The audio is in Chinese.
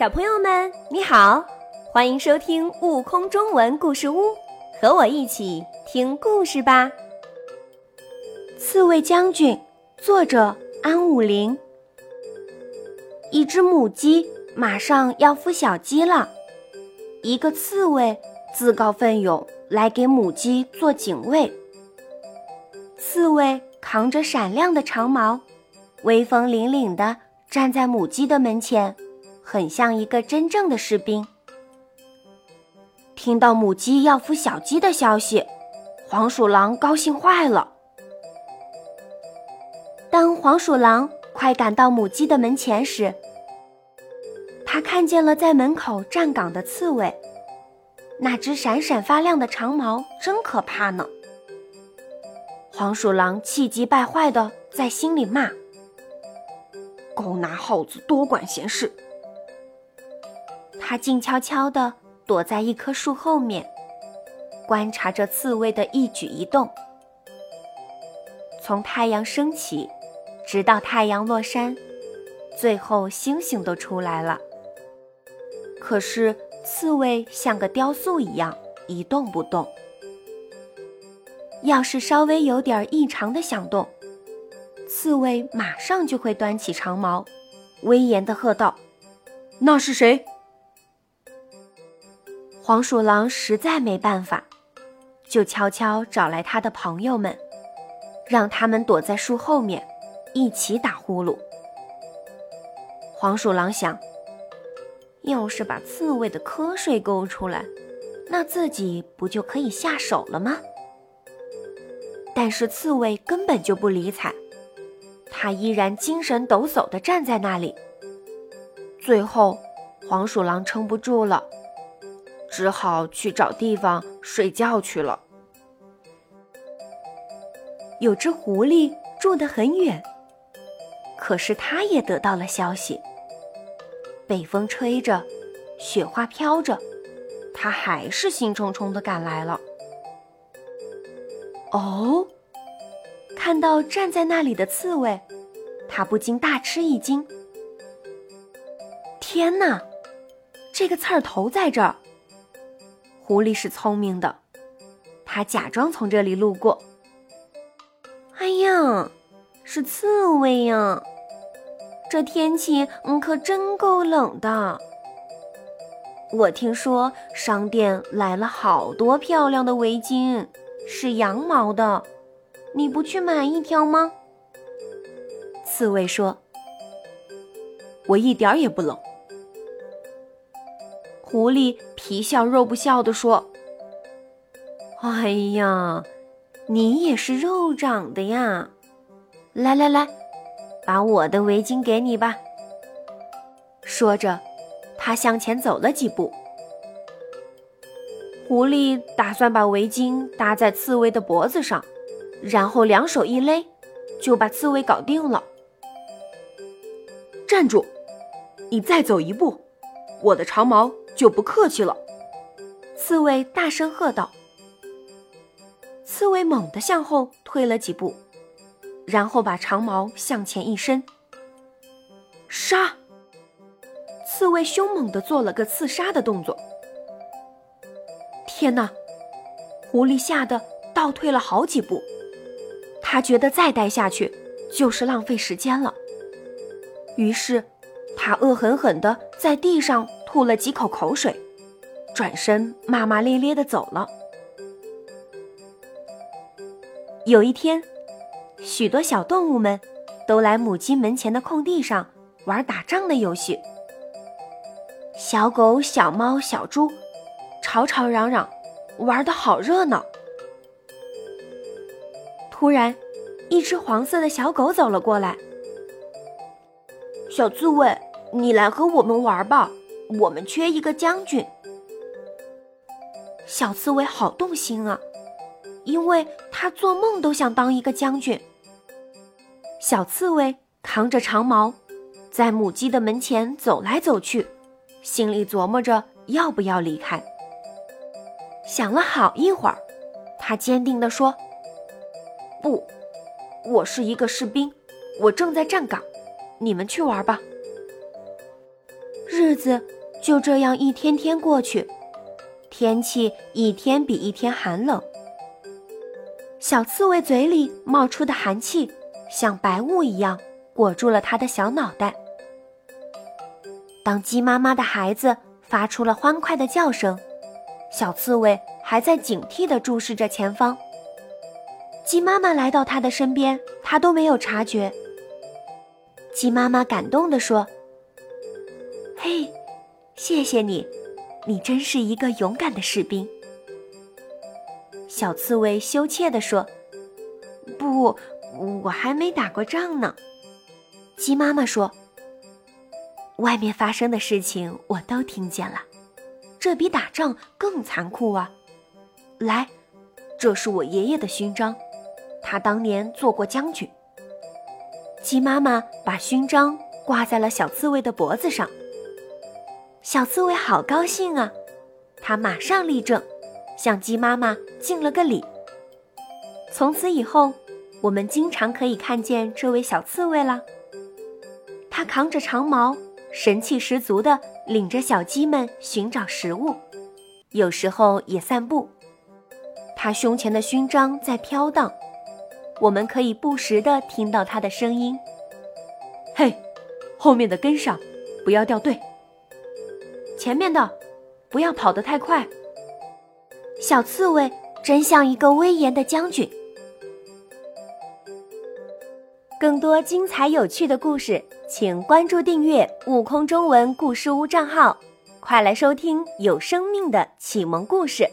小朋友们，你好，欢迎收听《悟空中文故事屋》，和我一起听故事吧。刺猬将军，作者安武林。一只母鸡马上要孵小鸡了，一个刺猬自告奋勇来给母鸡做警卫。刺猬扛着闪亮的长矛，威风凛凛地站在母鸡的门前，很像一个真正的士兵。听到母鸡要孵小鸡的消息，黄鼠狼高兴坏了。当黄鼠狼快赶到母鸡的门前时，他看见了在门口站岗的刺猬，那只闪闪发亮的长毛真可怕呢。黄鼠狼气急败坏的在心里骂：“狗拿耗子，多管闲事。”他静悄悄地躲在一棵树后面，观察着刺猬的一举一动。从太阳升起，直到太阳落山，最后星星都出来了。可是刺猬像个雕塑一样一动不动。要是稍微有点异常的响动，刺猬马上就会端起长矛，威严地喝道：“那是谁？”黄鼠狼实在没办法，就悄悄找来他的朋友们，让他们躲在树后面，一起打呼噜。黄鼠狼想，要是把刺猬的瞌睡勾出来，那自己不就可以下手了吗？但是刺猬根本就不理睬，它依然精神抖擞地站在那里。最后，黄鼠狼撑不住了，只好去找地方睡觉去了。有只狐狸住得很远，可是它也得到了消息。北风吹着，雪花飘着，它还是兴冲冲地赶来了。哦，看到站在那里的刺猬，他不禁大吃一惊。天哪，这个刺儿头在这儿！狐狸是聪明的，他假装从这里路过。哎呀，是刺猬呀！这天气嗯可真够冷的。我听说商店来了好多漂亮的围巾。是羊毛的，你不去买一条吗？刺猬说：“我一点也不冷。”狐狸皮笑肉不笑地说：“哎呀，你也是肉长的呀！来来来，把我的围巾给你吧。”说着，他向前走了几步。狐狸打算把围巾搭在刺猬的脖子上，然后两手一勒，就把刺猬搞定了。站住！你再走一步，我的长矛就不客气了。”刺猬大声喝道。刺猬猛地向后退了几步，然后把长矛向前一伸，杀！刺猬凶猛地做了个刺杀的动作。天哪！狐狸吓得倒退了好几步，他觉得再待下去就是浪费时间了。于是，他恶狠狠地在地上吐了几口口水，转身骂骂咧咧地走了。有一天，许多小动物们都来母鸡门前的空地上玩打仗的游戏，小狗、小猫、小猪。吵吵嚷嚷，玩的好热闹。突然，一只黄色的小狗走了过来。小刺猬，你来和我们玩吧，我们缺一个将军。小刺猬好动心啊，因为他做梦都想当一个将军。小刺猬扛着长矛，在母鸡的门前走来走去，心里琢磨着要不要离开。想了好一会儿，他坚定地说：“不，我是一个士兵，我正在站岗，你们去玩吧。”日子就这样一天天过去，天气一天比一天寒冷。小刺猬嘴里冒出的寒气，像白雾一样裹住了它的小脑袋。当鸡妈妈的孩子发出了欢快的叫声，小刺猬还在警惕地注视着前方。鸡妈妈来到它的身边，它都没有察觉。鸡妈妈感动地说：“嘿，谢谢你，你真是一个勇敢的士兵。”小刺猬羞怯地说：“不，我还没打过仗呢。”鸡妈妈说。外面发生的事情我都听见了，这比打仗更残酷啊！来，这是我爷爷的勋章，他当年做过将军。鸡妈妈把勋章挂在了小刺猬的脖子上，小刺猬好高兴啊！它马上立正，向鸡妈妈敬了个礼。从此以后，我们经常可以看见这位小刺猬了。他扛着长矛。神气十足地领着小鸡们寻找食物，有时候也散步。他胸前的勋章在飘荡，我们可以不时地听到他的声音：“嘿，后面的跟上，不要掉队；前面的，不要跑得太快。”小刺猬真像一个威严的将军。更多精彩有趣的故事。请关注订阅“悟空中文故事屋”账号，快来收听有生命的启蒙故事。